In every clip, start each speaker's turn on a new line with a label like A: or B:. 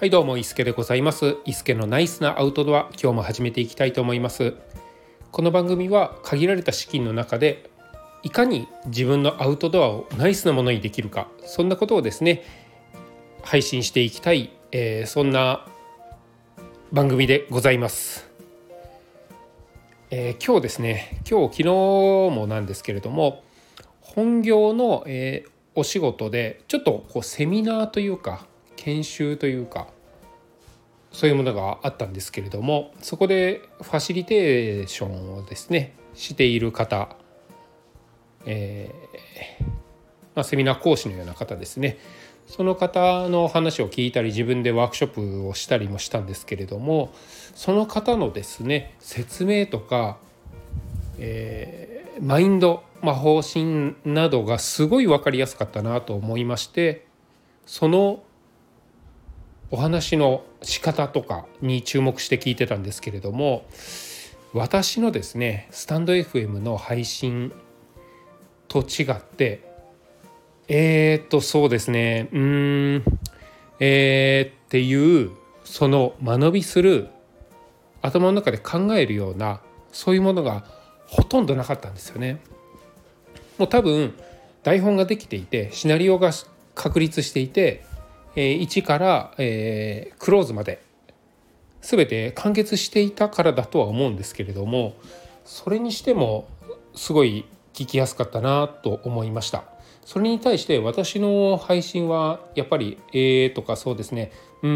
A: はいどうも伊助でございます。伊助のナイスなアウトドア今日も始めていきたいと思います。この番組は限られた資金の中でいかに自分のアウトドアをナイスなものにできるかそんなことをですね配信していきたい、えー、そんな番組でございます。えー、今日ですね今日昨日もなんですけれども本業の、えー、お仕事でちょっとこうセミナーというか研修というかそういうものがあったんですけれどもそこでファシリテーションをですねしている方、えーまあ、セミナー講師のような方ですね。その方の話を聞いたり自分でワークショップをしたりもしたんですけれどもその方のですね説明とか、えー、マインド、まあ、方針などがすごい分かりやすかったなと思いましてそのお話の仕方とかに注目して聞いてたんですけれども私のですねスタンド FM の配信と違ってえー、っとそうですねうんえー、っていうその間延びする頭の中で考えるようなそういうものがほとんどなかったんですよね。もう多分台本ができていてシナリオが確立していて、1から、クローズまで全て完結していたからだとは思うんですけれどもそれにしてもすごい聞きやすかったなと思いました。それに対して私の配信はやっぱり「えー」とかそうですね「うー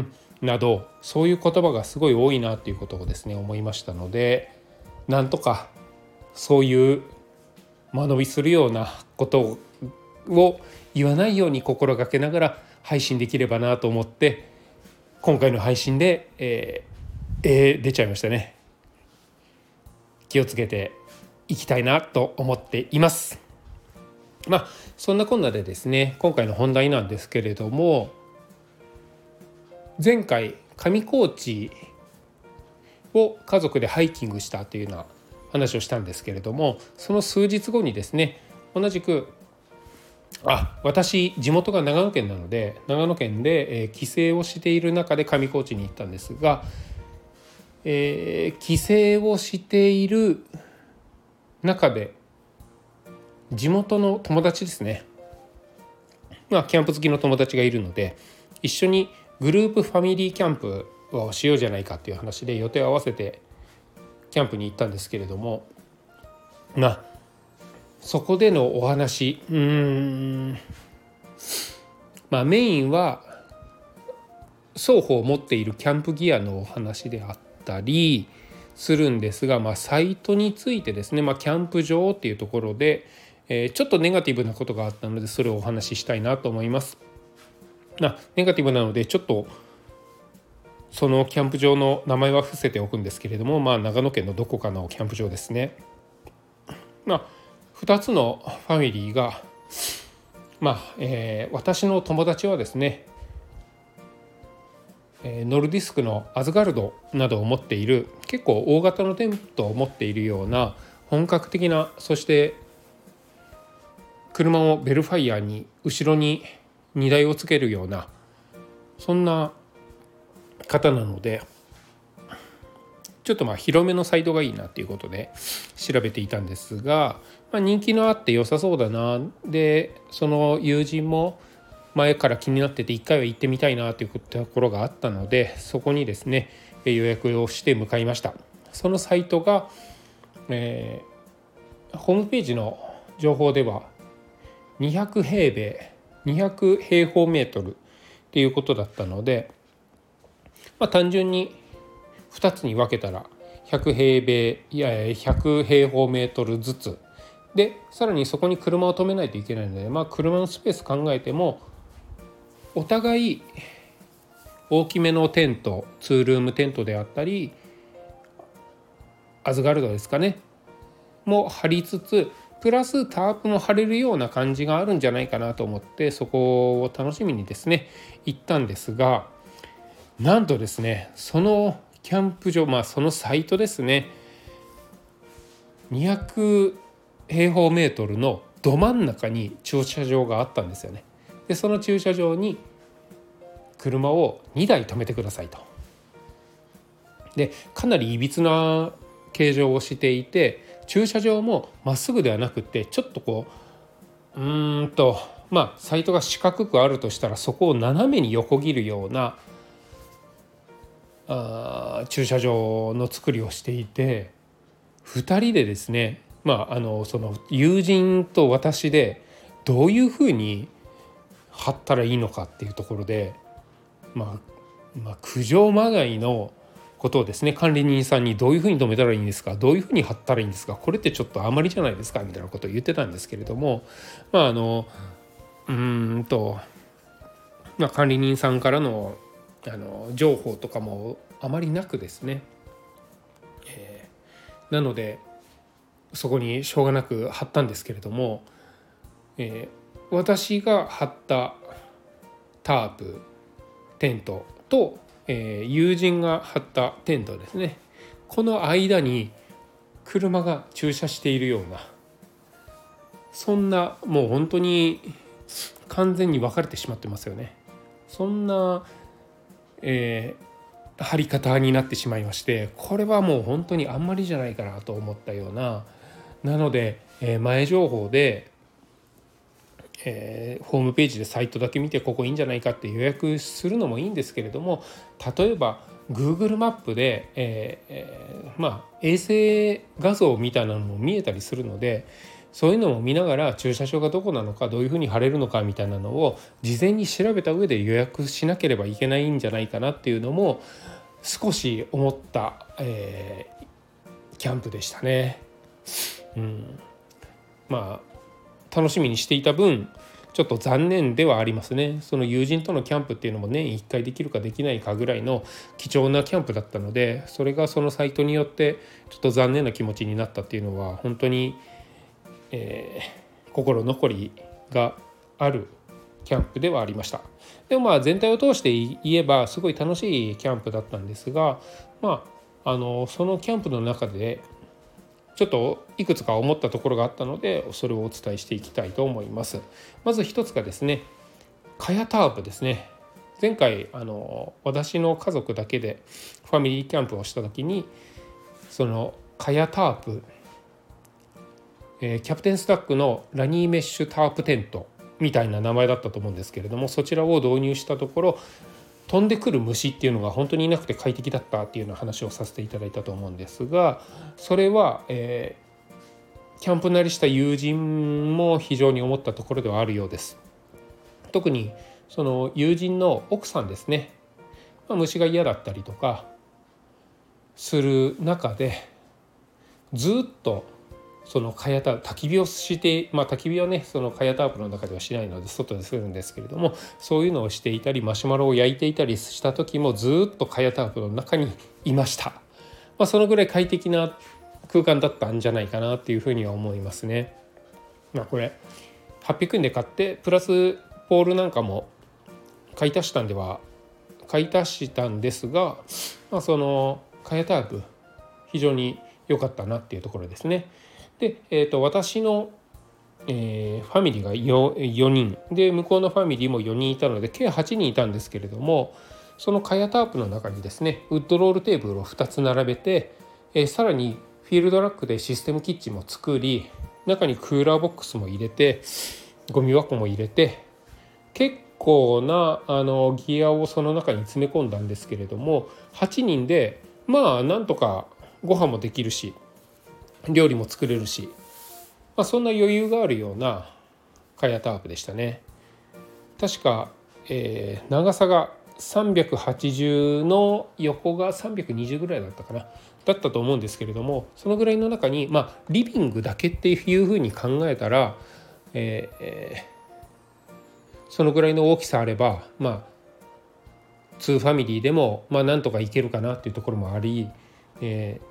A: ん」などそういう言葉がすごい多いなっていうことをですね思いましたのでなんとかそういう間延びするようなことを言わないように心がけながら配信できればなと思って今回の配信で、えーえー、出ちゃいましたね気をつけていきたいなと思っています。まあそんなこんなでですね今回の本題なんですけれども前回上高地を家族でハイキングしたというような話をしたんですけれどもその数日後にですね同じくあ私地元が長野県なので長野県で、えー、帰省をしている中で上高地に行ったんですが、えー、帰省をしている中で地元の友達ですね。まあキャンプ好きの友達がいるので一緒にグループファミリーキャンプをしようじゃないかっていう話で予定を合わせてキャンプに行ったんですけれどもまあそこでのお話うんまあメインは双方持っているキャンプギアのお話であったりするんですが、まあ、サイトについてですね、まあ、キャンプ場っていうところで、えー、ちょっとネガティブなことがあったのでそれをお話ししたいなと思います。あネガティブなのでちょっとそのキャンプ場の名前は伏せておくんですけれども、まあ、長野県のどこかのキャンプ場ですね。まあ、2つのファミリーが、まあえー、私の友達はですねノルディスクのアズガルドなどを持っている結構大型のテントを持っているような本格的なそして車をベルファイアに後ろに荷台をつけるようなそんな方なのでちょっとまあ広めのサイトがいいなっていうことで調べていたんですが、まあ、人気のあって良さそうだな。でその友人も前から気になってて一回は行ってみたいなというところがあったのでそこにですね予約をして向かいました。そのサイトが、えー、ホームページの情報では200平米200平方メートルっていうことだったので、まあ、単純に2つに分けたら100平米いや100平方メートルずつ。でさらにそこに車を止めないといけないので、まあ、車のスペース考えてもお互い大きめのテントツールームテントであったりアズガルドですかね。も張りつつプラスタープも張れるような感じがあるんじゃないかなと思ってそこを楽しみにですね行ったんですがなんとですねそのキャンプ場まあそのサイトですね200平方メートルのど真ん中に駐車場があったんですよね。でその駐車場に車を2台止めてくださいと。でかなりいびつな形状をしていて駐車場もまっすぐではなくってちょっとこううーんとまあサイトが四角くあるとしたらそこを斜めに横切るようなあ駐車場の作りをしていて2人でですねまああのその友人と私でどういうふうに貼ったらいいのかっていうところで、まあ、まあ苦情まがいのことをですね管理人さんにどういうふうに止めたらいいんですかどういうふうに貼ったらいいんですかこれってちょっとあまりじゃないですかみたいなことを言ってたんですけれどもまああのうんと、まあ、管理人さんからのあの情報とかもあまりなくですね、えー、なのでそこにしょうがなく貼ったんですけれども、えー、私が貼ったタープテントと、えー、友人が貼ったテントですねこの間に車が駐車しているようなそんなもう本当に完全に分かれてしまってますよね。そんなえー、貼り方になってしまいましてこれはもう本当にあんまりじゃないかなと思ったようななので、えー、前情報で、えー、ホームページでサイトだけ見てここいいんじゃないかって予約するのもいいんですけれども例えば Google マップで、えー、まあ、衛星画像みたいなのも見えたりするのでそういうのも見ながら駐車場がどこなのかどういうふうに貼れるのかみたいなのを事前に調べた上で予約しなければいけないんじゃないかなっていうのも少し思った、えー、キャンプでしたね。うん、まあ楽しみにしていた分ちょっと残念ではありますねその友人とのキャンプっていうのも年1回できるかできないかぐらいの貴重なキャンプだったのでそれがそのサイトによってちょっと残念な気持ちになったっていうのは本当にえー、心残りがあるキャンプではありました。でもまあ全体を通して言えばすごい楽しいキャンプだったんですがまああのそのキャンプの中でちょっといくつか思ったところがあったのでそれをお伝えしていきたいと思います。まず一つがですねカヤタープですね。前回あの私の家族だけでファミリーキャンプをした時にそのカヤタープえー、キャプテンスタックのラニーメッシュタープテントみたいな名前だったと思うんですけれどもそちらを導入したところ飛んでくる虫っていうのが本当にいなくて快適だったっていうような話をさせていただいたと思うんですがそれは、えー、キャンプ慣れした友人も非常に思ったところではあるようです。特にその友人の奥さんですね、まあ、虫が嫌だったりとかする中でずっとそのカヤタ焚き火をしてまあ焚き火はねそのカヤタープの中ではしないので外でするんですけれどもそういうのをしていたりマシュマロを焼いていたりした時もずっとカヤタープの中にいました、まあ、そのぐらい快適な空間だったんじゃないかなっていうふうには思いますね。まあ、これ800円で買ってプラスポールなんかも買い足したんでは買い足したんですが、まあ、そのカヤタープ非常に良かったなっていうところですね。で、えーと、私の、えー、ファミリーが 4, 4人。で向こうのファミリーも4人いたので計8人いたんですけれどもそのカヤタープの中にですねウッドロールテーブルを2つ並べて、えー、さらにフィールドラックでシステムキッチンも作り中にクーラーボックスも入れてゴミ箱も入れて結構なあのギアをその中に詰め込んだんですけれども8人でまあなんとかご飯もできるし料理も作れるし、まあ、そんな余裕があるようなカヤタープでしたね。確か、えー、長さが380の横が320ぐらいだったかなだったと思うんですけれどもそのぐらいの中に、まあ、リビングだけっていうふうに考えたら、えーえ、そのぐらいの大きさあればまあ2ファミリーでも、まあ、なんとかいけるかなっていうところもあり、えー、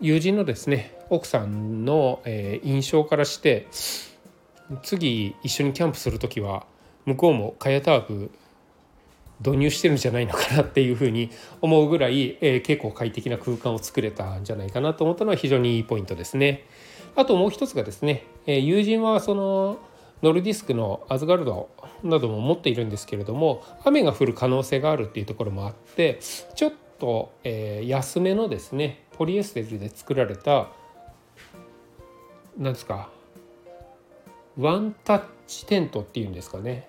A: 友人のですね奥さんの、えー、印象からして次一緒にキャンプする時は向こうもカヤタープ導入してるんじゃないのかなっていうふうに思うぐらい、えー、結構快適な空間を作れたんじゃないかなと思ったのは非常にいいポイントですね。あともう一つがですね、えー、友人はそのノルディスクのアズガルドなども持っているんですけれども雨が降る可能性があるっていうところもあってちょっと、えー、安めのですねポリエステルで作られたなんですかワンタッチテントっていうんですかね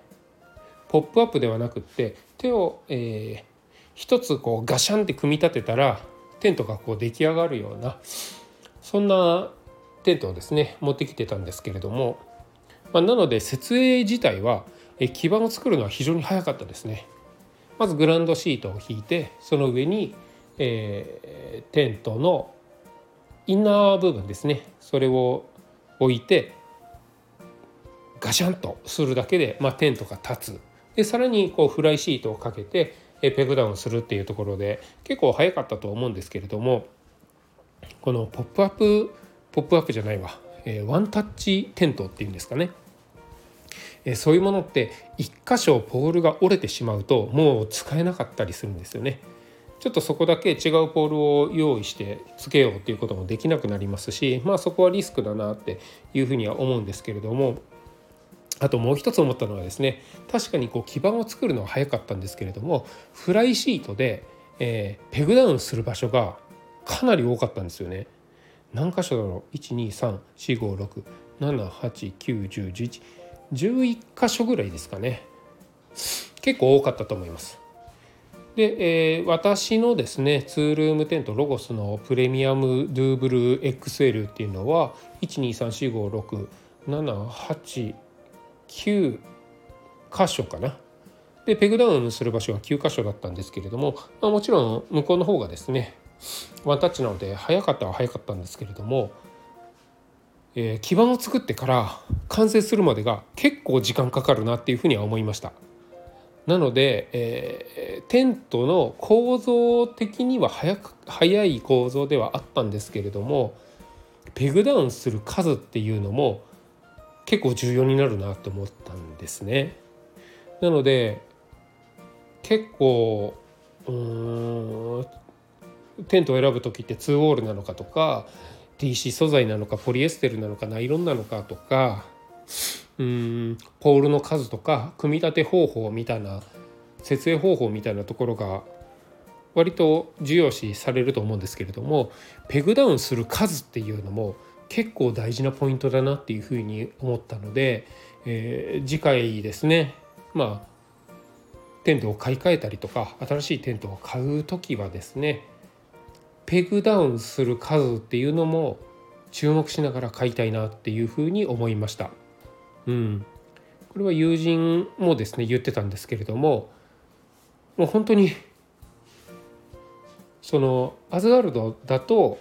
A: ポップアップではなくって手を、えー、一つこうガシャンって組み立てたらテントがこう出来上がるようなそんなテントをですね持ってきてたんですけれども、まあ、なので設営自体はえ基盤を作るのは非常に早かったですね。まずグランドシートを引いてその上に、えー、テントのインナー部分ですね。それを置いてガシャンとするだけで、まあ、テントが立つ。でさらにこうフライシートをかけてペグダウンするっていうところで結構早かったと思うんですけれどもこのポップアップポップアップじゃないわ、えー、ワンタッチテントっていうんですかね、えー、そういうものって一箇所ポールが折れてしまうともう使えなかったりするんですよね。ちょっとそこだけ違うポールを用意してつけようっていうこともできなくなりますしまあそこはリスクだなっていうふうには思うんですけれどもあともう一つ思ったのはですね確かにこう基盤を作るのは早かったんですけれどもフライシートで、えー、ペグダウンする場所がかなり多かったんですよね。何箇所だろう？123456789101111箇所ぐらいですかね結構多かったと思います。で、えー、私のですねツールームテントロゴスのプレミアムドゥーブル XL っていうのは123456789 9箇所かな。でペグダウンする場所は9箇所だったんですけれども、まあ、もちろん向こうの方がですねワンタッチなので早かったは早かったんですけれども、えー、基盤を作ってから完成するまでが結構時間かかるなっていうふうには思いました。なので、えー、テントの構造的には早く早い構造ではあったんですけれどもペグダウンする数っていうのも結構重要になるなと思ったんですね。なので結構うんテントを選ぶ時って2ウォールなのかとか TC 素材なのかポリエステルなのかナイロンなのかとかうんポールの数とか組み立て方法みたいな設営方法みたいなところが割と重要視されると思うんですけれどもペグダウンする数っていうのも結構大事なポイントだなっていうふうに思ったので、えー、次回ですねまあテントを買い替えたりとか新しいテントを買う時はですねペグダウンする数っていうのも注目しながら買いたいなっていうふうに思いました。うん、これは友人もですね言ってたんですけれどももう本当にそのアズガルドだと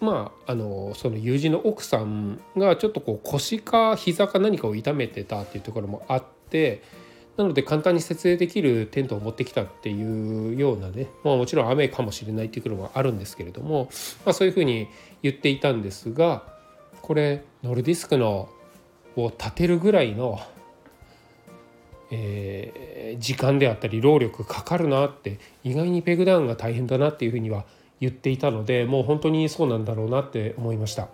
A: まあ、あのその友人の奥さんがちょっとこう腰か膝か何かを痛めてたっていうところもあってなので簡単に設営できるテントを持ってきたっていうようなね、まあ、もちろん雨かもしれないっていうところもあるんですけれども、まあ、そういうふうに言っていたんですがこれノルディスクのを立てるぐらいの、えー、時間であったり労力かかるなって意外にペグダウンが大変だなっていうふうには言っていたのでもう本当にそうなんだろうなって思いました。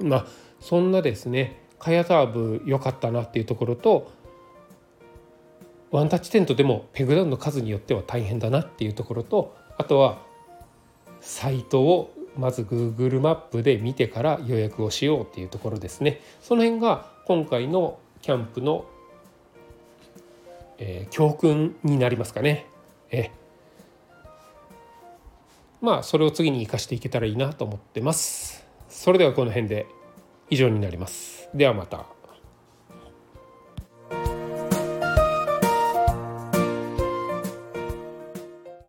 A: まあそんなですねカヤターブ良かったなっていうところとワンタッチテントでもペグダウンの数によっては大変だなっていうところとあとはサイトをまず Google マップで見てから予約をしようっていうところですねその辺が今回のキャンプの、えー、教訓になりますかね。えまあそれを次に生かしていけたらいいなと思ってます。それではこの辺で以上になります。ではまた。